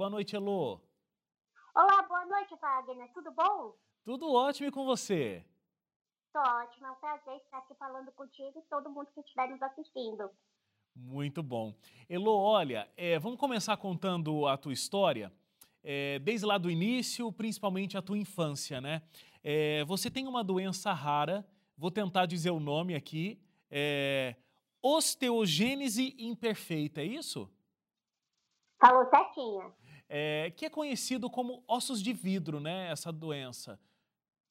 Boa noite, Elô. Olá, boa noite, Wagner. Tudo bom? Tudo ótimo e com você? Tô ótimo. É um prazer estar aqui falando contigo e todo mundo que estiver nos assistindo. Muito bom. Elô, olha, é, vamos começar contando a tua história. É, desde lá do início, principalmente a tua infância, né? É, você tem uma doença rara, vou tentar dizer o nome aqui, é, osteogênese imperfeita, é isso? Falou certinho. É, que é conhecido como ossos de vidro, né? Essa doença.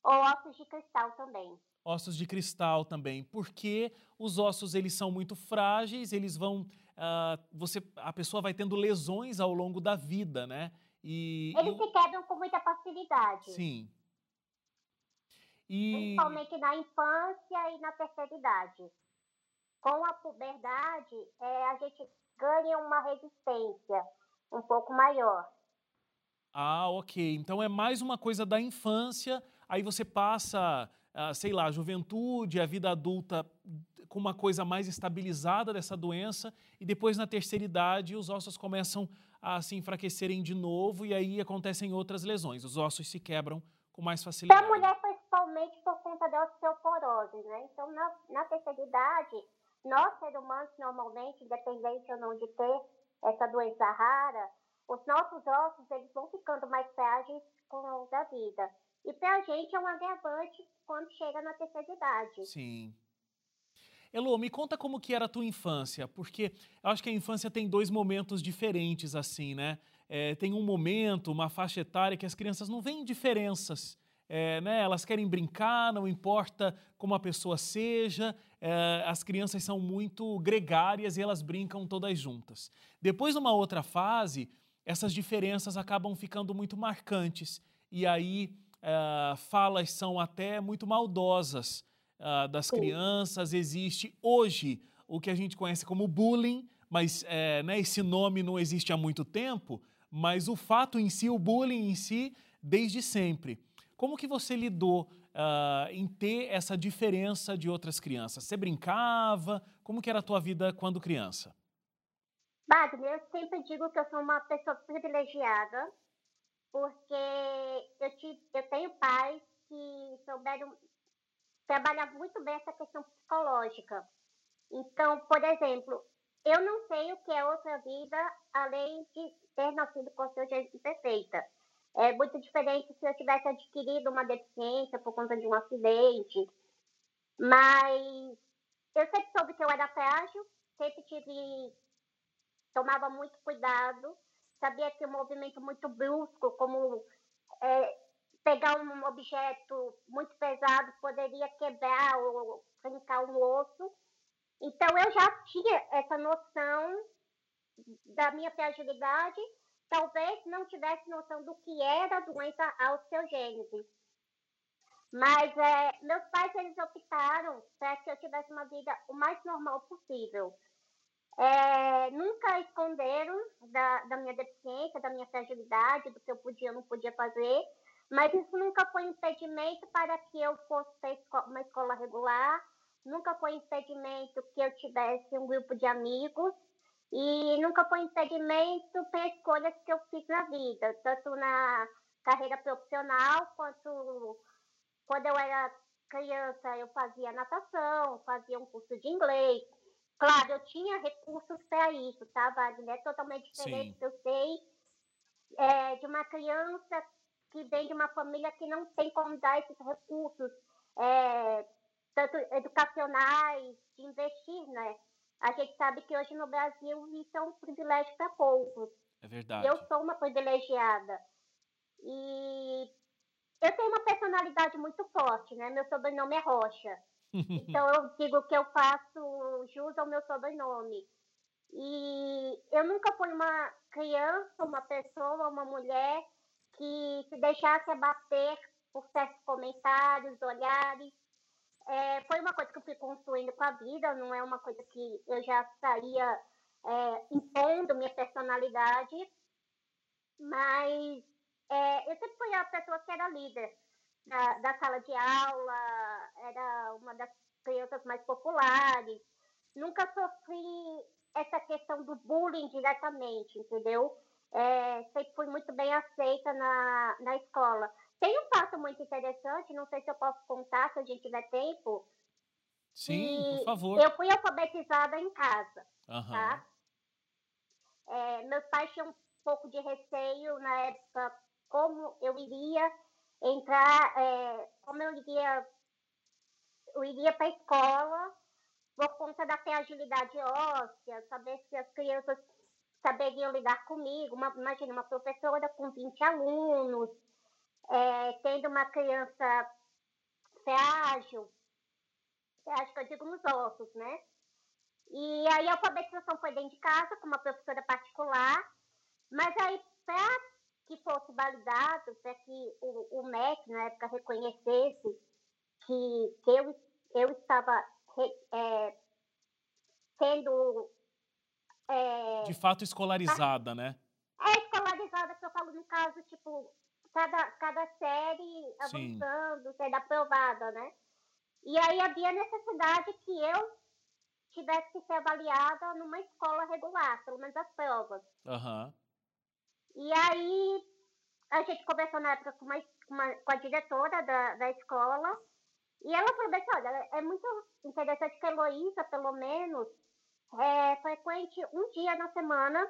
Ou ossos de cristal também. Ossos de cristal também, porque os ossos eles são muito frágeis, eles vão, uh, você, a pessoa vai tendo lesões ao longo da vida, né? E, eles e... se quebram com muita facilidade. Sim. E... Principalmente na infância e na terceira idade. Com a puberdade, é, a gente ganha uma resistência um pouco maior. Ah, ok. Então é mais uma coisa da infância, aí você passa, ah, sei lá, a juventude, a vida adulta com uma coisa mais estabilizada dessa doença, e depois na terceira idade os ossos começam a se enfraquecerem de novo e aí acontecem outras lesões. Os ossos se quebram com mais facilidade. Da mulher, principalmente por conta da osteoporose, né? Então, na, na terceira idade, nós, seres humanos, normalmente, independente ou não de ter essa doença rara, os nossos ossos eles vão ficando mais frágeis com o da vida. E para a gente é um agravante quando chega na terceira idade. Sim. Elô, me conta como que era a tua infância, porque eu acho que a infância tem dois momentos diferentes, assim, né? É, tem um momento, uma faixa etária que as crianças não veem diferenças. É, né? Elas querem brincar, não importa como a pessoa seja, é, as crianças são muito gregárias e elas brincam todas juntas. Depois, numa outra fase, essas diferenças acabam ficando muito marcantes e aí é, falas são até muito maldosas uh, das crianças. Existe hoje o que a gente conhece como bullying, mas é, né, esse nome não existe há muito tempo, mas o fato em si, o bullying em si, desde sempre. Como que você lidou uh, em ter essa diferença de outras crianças? Você brincava? Como que era a tua vida quando criança? Wagner, eu sempre digo que eu sou uma pessoa privilegiada, porque eu, te, eu tenho pais que souberam trabalha muito bem essa questão psicológica. Então, por exemplo, eu não sei o que é outra vida além de ter nascido com seu jeito perfeita. É muito diferente se eu tivesse adquirido uma deficiência por conta de um acidente. Mas eu sempre soube que eu era frágil, sempre tive. tomava muito cuidado, sabia que um movimento muito brusco, como é, pegar um objeto muito pesado poderia quebrar ou arrancar um osso. Então eu já tinha essa noção da minha fragilidade, talvez não tivesse noção do que era a doença osteogênese. Mas é, meus pais eles optaram para que eu tivesse uma vida o mais normal possível. É, nunca esconderam da, da minha deficiência, da minha fragilidade, do que eu podia ou não podia fazer. Mas isso nunca foi impedimento para que eu fosse para uma escola regular, nunca foi impedimento que eu tivesse um grupo de amigos e nunca foi impedimento para escolhas que eu fiz na vida, tanto na carreira profissional quanto quando eu era criança eu fazia natação, fazia um curso de inglês. Claro, eu tinha recursos para isso, tá, Wagner? É totalmente diferente, Sim. eu sei, é, de uma criança que vem de uma família que não tem como dar esses recursos, é, tanto educacionais, de investir, né? A gente sabe que hoje no Brasil isso é um privilégio para poucos. É verdade. Eu sou uma privilegiada. E eu tenho uma personalidade muito forte, né? Meu sobrenome é Rocha. então eu digo que eu faço jus ao meu sobrenome. E eu nunca fui uma criança, uma pessoa, uma mulher que se deixasse abater por certos comentários, olhares. É, foi uma coisa que eu fui construindo com a vida, não é uma coisa que eu já saía é, impondo minha personalidade, mas é, eu sempre fui a pessoa que era líder da, da sala de aula, era uma das crianças mais populares, nunca sofri essa questão do bullying diretamente, entendeu? é, sempre fui muito bem aceita na, na escola. Tem um fato muito interessante, não sei se eu posso contar, se a gente tiver tempo. Sim, por favor. Eu fui alfabetizada em casa, uhum. tá? É, meus pais tinham um pouco de receio na época como eu iria entrar, é, como eu iria, eu iria para a escola por conta da fragilidade óssea, saber se as crianças saberiam lidar comigo. Uma, imagina, uma professora com 20 alunos, é, tendo uma criança frágil, acho que eu digo nos ossos, né? E aí a alfabetização foi dentro de casa, com uma professora particular, mas aí para que fosse validado, para que o, o MEC, na época, reconhecesse que, que eu, eu estava é, sendo... É, de fato escolarizada, né? É, escolarizada, que eu falo no caso, tipo, cada, cada série avançando, sendo aprovada, né? E aí havia necessidade que eu tivesse que ser avaliada numa escola regular, pelo menos as provas. Uhum. E aí a gente conversou na época com, uma, uma, com a diretora da, da escola e ela falou assim, olha, é muito interessante que a Heloísa, pelo menos, é, frequente um dia na semana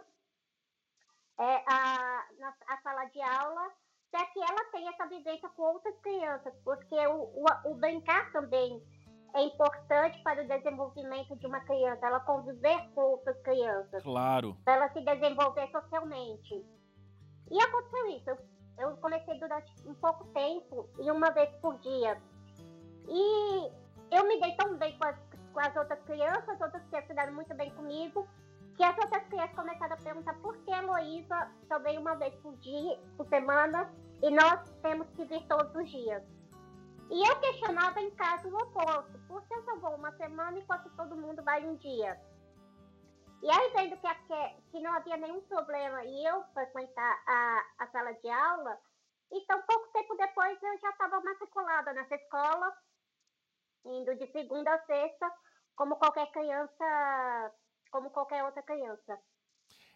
é, a, na, a sala de aula para que ela tenha essa vivência com outras crianças, porque o, o, o brincar também é importante para o desenvolvimento de uma criança, ela conviver com outras crianças. Claro. Para ela se desenvolver socialmente. E aconteceu isso. Eu, eu comecei durante um pouco tempo e uma vez por dia. E eu me dei tão bem com as, com as outras crianças, as outras crianças deram muito bem comigo, que as outras crianças começaram a perguntar por que a Heloísa só vem uma vez por dia, por semana, e nós temos que vir todos os dias. E eu questionava em casa o oposto, por que eu só vou uma semana enquanto todo mundo vai um dia? E aí, vendo que, que não havia nenhum problema e eu frequentar a, a sala de aula, então pouco tempo depois eu já estava matriculada nessa escola, indo de segunda a sexta, como qualquer criança como qualquer outra criança.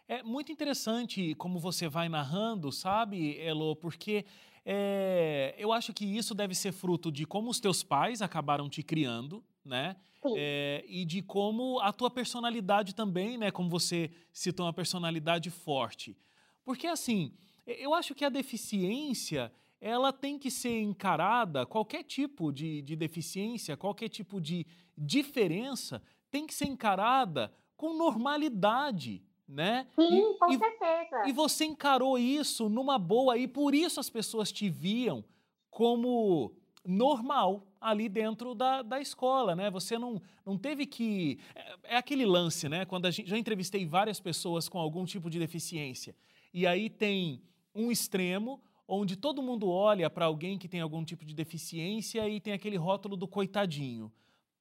É muito interessante como você vai narrando, sabe, Elo, porque é, eu acho que isso deve ser fruto de como os teus pais acabaram te criando, né? É, e de como a tua personalidade também, né? Como você citou uma personalidade forte. Porque, assim, eu acho que a deficiência, ela tem que ser encarada, qualquer tipo de, de deficiência, qualquer tipo de diferença, tem que ser encarada com normalidade, né? Sim, e, com e, certeza. E você encarou isso numa boa e por isso as pessoas te viam como normal ali dentro da, da escola, né? Você não, não teve que... É, é aquele lance, né? Quando a gente... Já entrevistei várias pessoas com algum tipo de deficiência. E aí tem um extremo onde todo mundo olha para alguém que tem algum tipo de deficiência e tem aquele rótulo do coitadinho.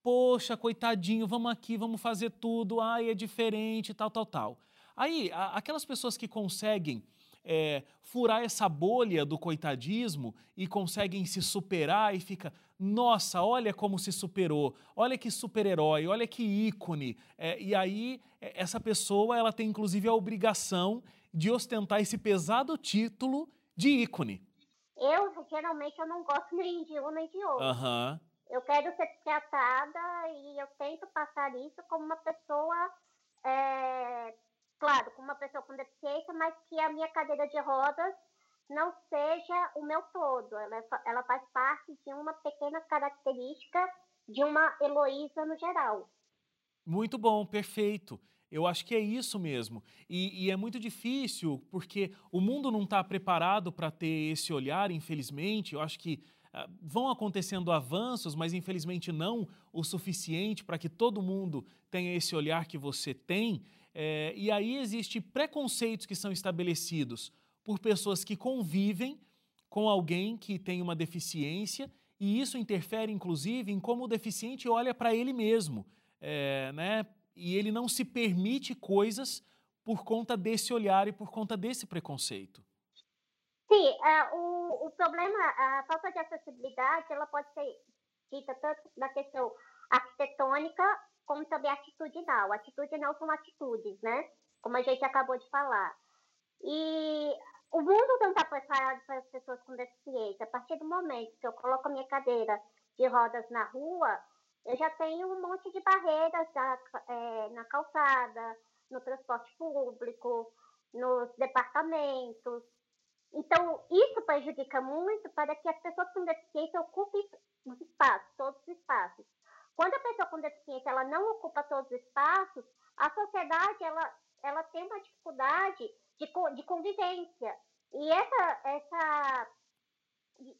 Poxa, coitadinho, vamos aqui, vamos fazer tudo, ai, é diferente, tal, tal, tal. Aí, a, aquelas pessoas que conseguem é, furar essa bolha do coitadismo e conseguem se superar e fica, nossa, olha como se superou, olha que super-herói, olha que ícone. É, e aí, é, essa pessoa, ela tem inclusive a obrigação de ostentar esse pesado título de ícone. Eu, geralmente, eu não gosto nem de um nem de outro. Aham. Uhum eu quero ser tratada e eu tento passar isso como uma pessoa, é, claro, como uma pessoa com deficiência, mas que a minha cadeira de rodas não seja o meu todo. Ela, é ela faz parte de uma pequena característica de uma Heloísa no geral. Muito bom, perfeito. Eu acho que é isso mesmo. E, e é muito difícil, porque o mundo não está preparado para ter esse olhar, infelizmente. Eu acho que vão acontecendo avanços, mas infelizmente não o suficiente para que todo mundo tenha esse olhar que você tem. É, e aí existem preconceitos que são estabelecidos por pessoas que convivem com alguém que tem uma deficiência, e isso interfere, inclusive, em como o deficiente olha para ele mesmo. É, né? E ele não se permite coisas por conta desse olhar e por conta desse preconceito. Sim, uh, o, o problema, a falta de acessibilidade, ela pode ser dita tanto na questão arquitetônica como também atitudinal. Atitudinal são atitudes, né? Como a gente acabou de falar. E o mundo não está preparado para as pessoas com deficiência. A partir do momento que eu coloco a minha cadeira de rodas na rua, eu já tenho um monte de barreiras na, é, na calçada, no transporte público, nos departamentos. Então, isso prejudica muito para que as pessoas com deficiência ocupem os espaços, todos os espaços. Quando a pessoa com deficiência ela não ocupa todos os espaços, a sociedade ela, ela tem uma dificuldade de, de convivência. E essa, essa,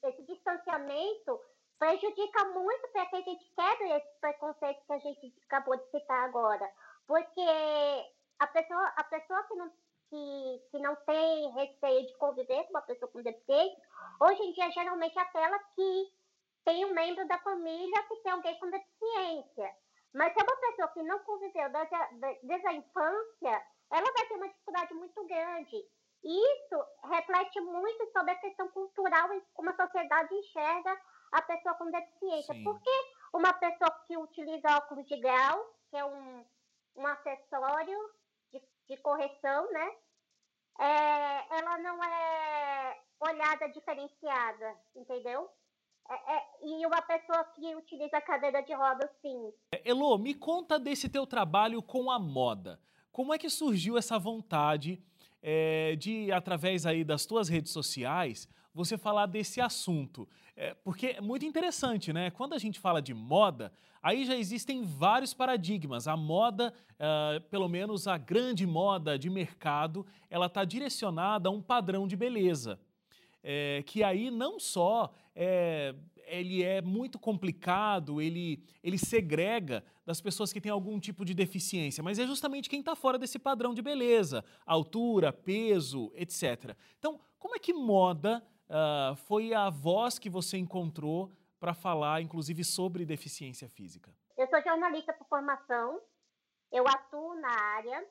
esse distanciamento prejudica muito para que a gente quebre esse preconceito que a gente acabou de citar agora. Porque a pessoa, a pessoa que, não, que, que não tem receio de conviver com uma pessoa com deficiência, hoje em dia geralmente é aquela que tem um membro da família que tem alguém com deficiência. Mas se é uma pessoa que não conviveu desde a, desde a infância, ela vai ter uma dificuldade muito grande. E isso reflete muito sobre a questão cultural e como a sociedade enxerga a pessoa com deficiência. Sim. Porque uma pessoa que utiliza óculos de grau, que é um, um acessório de, correção, né? É, ela não é olhada diferenciada, entendeu? É, é, e uma pessoa que utiliza cadeira de rodas, sim. Elo, me conta desse teu trabalho com a moda. Como é que surgiu essa vontade é, de, através aí das tuas redes sociais, você falar desse assunto? É, porque é muito interessante, né? Quando a gente fala de moda, aí já existem vários paradigmas. A moda, uh, pelo menos a grande moda de mercado, ela está direcionada a um padrão de beleza é, que aí não só é, ele é muito complicado, ele, ele segrega das pessoas que têm algum tipo de deficiência, mas é justamente quem está fora desse padrão de beleza, altura, peso, etc. Então, como é que moda uh, foi a voz que você encontrou para falar, inclusive, sobre deficiência física? Eu sou jornalista por formação, eu atuo na área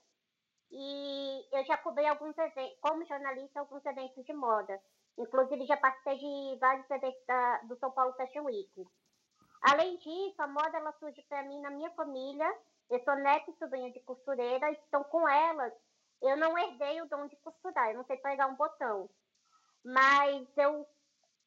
e eu já cobri alguns eventos, como jornalista, alguns eventos de moda. Inclusive, já participei de vários eventos da, do São Paulo Fashion Week. Além disso, a moda ela surge para mim na minha família. Eu sou neta e sobrinha de costureira, então com elas eu não herdei o dom de costurar, eu não sei pegar um botão. Mas eu,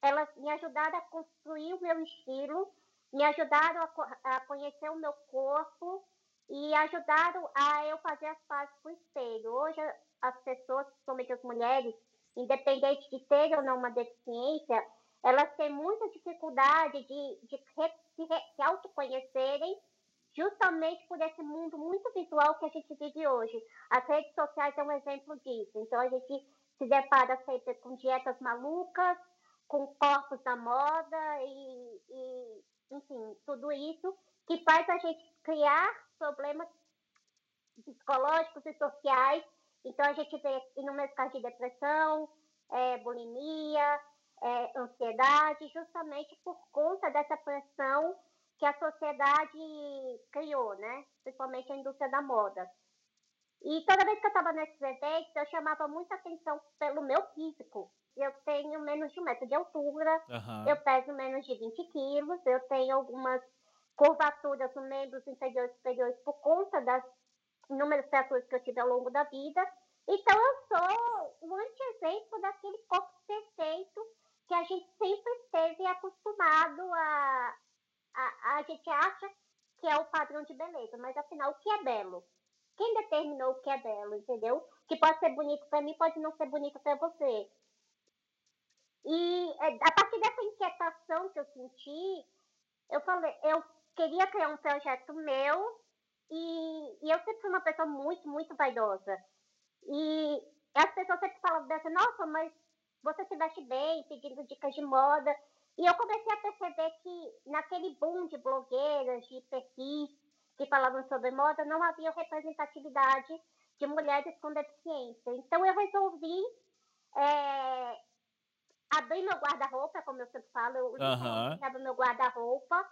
elas me ajudaram a construir o meu estilo, me ajudaram a, a conhecer o meu corpo e ajudaram a eu fazer as pazes com o espelho. Hoje, as pessoas, principalmente as mulheres, independente de ter ou não uma deficiência, elas têm muita dificuldade de, de, de se autoconhecerem justamente por esse mundo muito visual que a gente vive hoje. As redes sociais são um exemplo disso. Então, a gente se depara sempre com dietas malucas, com corpos da moda e, e enfim, tudo isso que faz a gente criar problemas psicológicos e sociais então, a gente vê inúmeros casos de depressão, é, bulimia, é, ansiedade, justamente por conta dessa pressão que a sociedade criou, né? Principalmente a indústria da moda. E toda vez que eu estava nesses eventos, eu chamava muita atenção pelo meu físico. Eu tenho menos de um metro de altura, uhum. eu peso menos de 20 quilos, eu tenho algumas curvaturas nos membros inferiores e superiores por conta das inúmeras fraturas que eu tive ao longo da vida. Então, eu sou um anti-exemplo daquele corpo perfeito que a gente sempre esteve acostumado a, a. A gente acha que é o padrão de beleza, mas afinal, o que é belo? Quem determinou o que é belo, entendeu? Que pode ser bonito para mim, pode não ser bonito para você. E é, a partir dessa inquietação que eu senti, eu falei, eu queria criar um projeto meu e, e eu sempre fui uma pessoa muito, muito vaidosa. E as pessoas sempre falam dessa, nossa, mas você se veste bem, pedindo dicas de moda. E eu comecei a perceber que naquele boom de blogueiras, de perfis que falavam sobre moda, não havia representatividade de mulheres com deficiência. Então eu resolvi é, abrir meu guarda-roupa, como eu sempre falo, eu uhum. abro meu guarda-roupa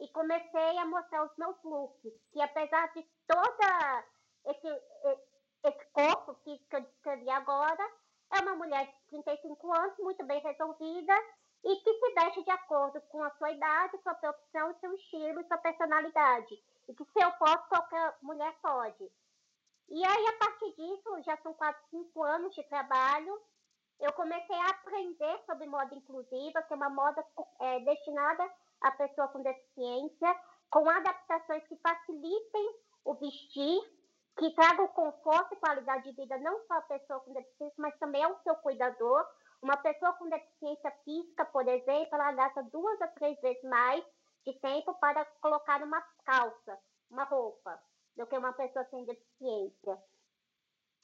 e comecei a mostrar os meus looks, que apesar de toda esse, esse corpo que, que eu descrevi agora, é uma mulher de 35 anos, muito bem resolvida, e que se veste de acordo com a sua idade, sua profissão, seu estilo e sua personalidade. E que se eu posso, qualquer mulher pode. E aí, a partir disso, já são quase cinco anos de trabalho, eu comecei a aprender sobre moda inclusiva, que é uma moda é, destinada à pessoa com deficiência, com adaptações que facilitem o vestir, que tragam conforto e qualidade de vida não só à pessoa com deficiência, mas também ao seu cuidador. Uma pessoa com deficiência física, por exemplo, ela gasta duas a três vezes mais de tempo para colocar uma calça, uma roupa, do que uma pessoa sem deficiência.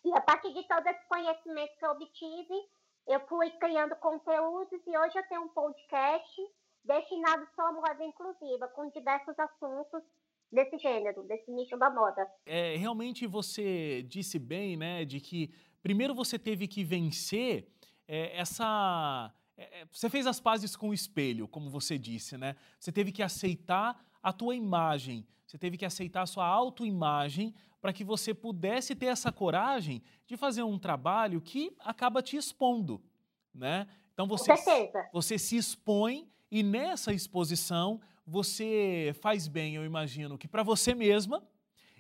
E a partir de todo esse conhecimento que eu obtive, eu fui criando conteúdos e hoje eu tenho um podcast destinado só à moda inclusiva, com diversos assuntos desse gênero, desse nicho da moda. É, realmente você disse bem, né, de que primeiro você teve que vencer é, essa. É, é, você fez as pazes com o espelho, como você disse, né? Você teve que aceitar a tua imagem, você teve que aceitar a sua autoimagem para que você pudesse ter essa coragem de fazer um trabalho que acaba te expondo, né? Então você, você se expõe e nessa exposição você faz bem, eu imagino, que para você mesma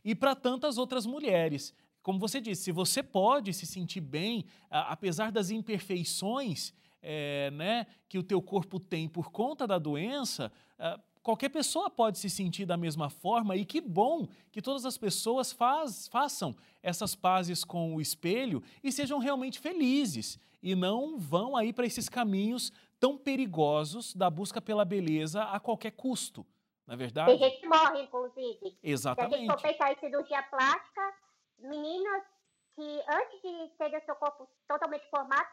e para tantas outras mulheres. Como você disse, se você pode se sentir bem, apesar das imperfeições é, né, que o teu corpo tem por conta da doença, qualquer pessoa pode se sentir da mesma forma e que bom que todas as pessoas faz, façam essas pazes com o espelho e sejam realmente felizes e não vão aí para esses caminhos tão perigosos da busca pela beleza a qualquer custo, na é verdade? Tem gente que morre, inclusive. Exatamente. Se a gente for pensar em cirurgia plástica, meninas que antes de terem o seu corpo totalmente formado,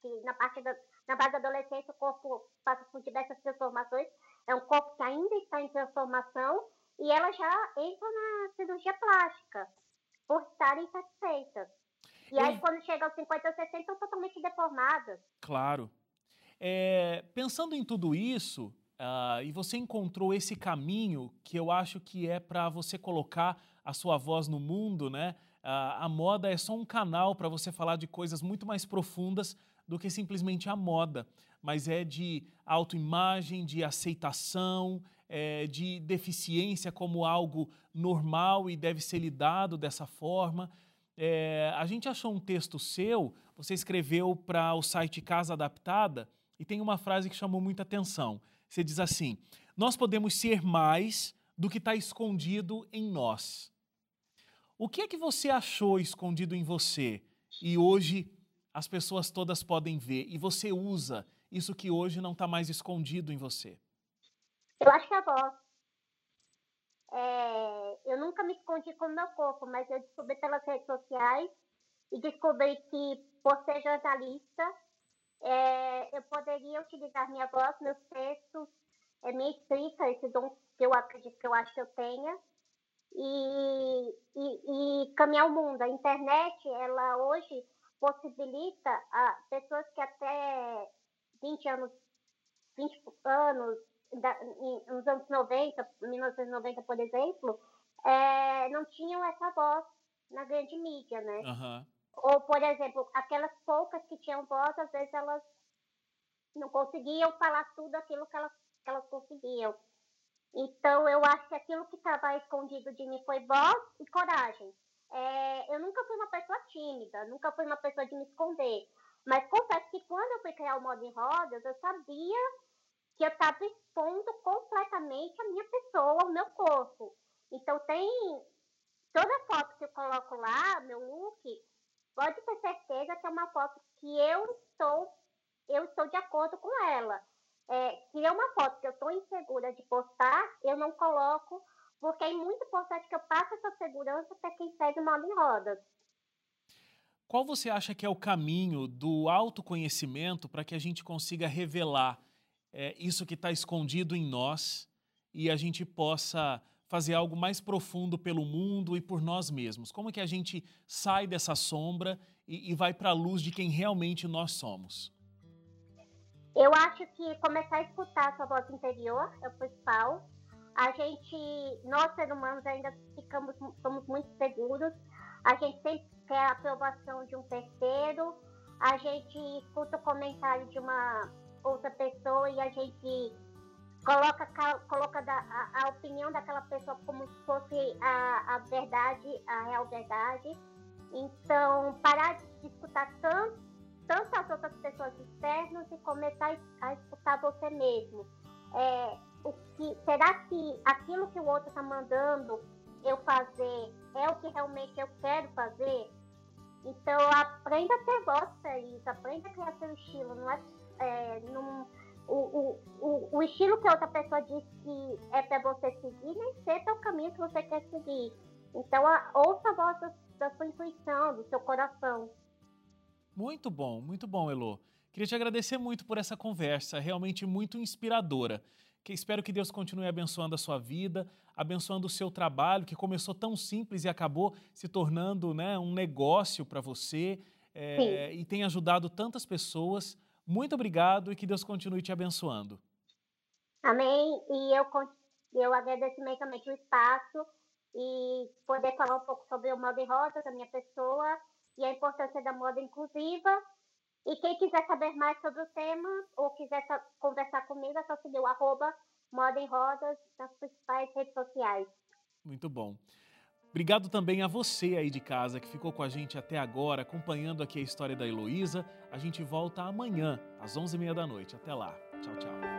que na parte da, na base da adolescência o corpo passa por diversas transformações, é um corpo que ainda está em transformação e elas já entram na cirurgia plástica por estarem insatisfeitas. E aí, quando chega aos 50 ou 60, estão totalmente deformadas. Claro. É, pensando em tudo isso, uh, e você encontrou esse caminho que eu acho que é para você colocar a sua voz no mundo, né? Uh, a moda é só um canal para você falar de coisas muito mais profundas do que simplesmente a moda, mas é de autoimagem, de aceitação, é, de deficiência como algo normal e deve ser lidado dessa forma. É, a gente achou um texto seu, você escreveu para o site Casa Adaptada, e tem uma frase que chamou muita atenção. Você diz assim: Nós podemos ser mais do que está escondido em nós. O que é que você achou escondido em você e hoje as pessoas todas podem ver e você usa isso que hoje não está mais escondido em você? Eu acho que é a voz. É, eu nunca me escondi com o meu corpo, mas eu descobri pelas redes sociais e descobri que, por ser jornalista, é, eu poderia utilizar minha voz, meus textos, é, minha escrita, esse dom que eu acredito que eu acho que eu tenha, e, e, e caminhar o mundo. A internet, ela hoje possibilita a pessoas que até 20 anos, 20 anos, da, nos anos 90, 1990, por exemplo, é, não tinham essa voz na grande mídia, né? Uhum. Ou, por exemplo, aquelas poucas que tinham voz, às vezes elas não conseguiam falar tudo aquilo que elas, que elas conseguiam. Então, eu acho que aquilo que estava escondido de mim foi voz e coragem. É, eu nunca fui uma pessoa tímida, nunca fui uma pessoa de me esconder. Mas confesso que quando eu fui criar o modo em rodas, eu sabia que eu estava expondo completamente a minha pessoa, o meu corpo. Então, tem toda foto que eu coloco lá, meu look, pode ter certeza que é uma foto que eu estou, eu estou de acordo com ela. É, se é uma foto que eu estou insegura de postar, eu não coloco, porque é muito importante que eu passe essa segurança para quem segue o modo em rodas. Qual você acha que é o caminho do autoconhecimento para que a gente consiga revelar é, isso que está escondido em nós e a gente possa fazer algo mais profundo pelo mundo e por nós mesmos? Como é que a gente sai dessa sombra e, e vai para a luz de quem realmente nós somos? Eu acho que começar a escutar a sua voz interior é o principal. A gente, nós seres humanos ainda ficamos, somos muito seguros. A gente sempre quer a aprovação de um terceiro. A gente escuta o comentário de uma outra pessoa e a gente coloca, coloca da, a, a, opinião daquela pessoa como se fosse a, a verdade, a real verdade. Então, parar de escutar tanto, tanto as outras pessoas externas e começar a escutar você mesmo. É, o que, será que aquilo que o outro está mandando eu fazer é o que realmente eu quero fazer? Então, aprenda a ter voz para isso, aprenda a criar seu estilo. Não é, é num, o, o, o, estilo que outra pessoa diz que é para você seguir, nem sempre é o caminho que você quer seguir. Então, a, ouça a voz da, da sua intuição, do seu coração. Muito bom, muito bom, Elo. Queria te agradecer muito por essa conversa, realmente muito inspiradora. Que espero que Deus continue abençoando a sua vida, abençoando o seu trabalho, que começou tão simples e acabou se tornando né, um negócio para você é, e tem ajudado tantas pessoas. Muito obrigado e que Deus continue te abençoando. Amém. E eu, eu agradeço imensamente o espaço e poder falar um pouco sobre o Moda em Rosa, da minha pessoa, e a importância da moda inclusiva e quem quiser saber mais sobre o tema ou quiser conversar comigo, é só seguir o arroba Moda em Rodas nas principais redes sociais. Muito bom. Obrigado também a você aí de casa que ficou com a gente até agora, acompanhando aqui a história da Heloísa. A gente volta amanhã, às 11h30 da noite. Até lá. Tchau, tchau.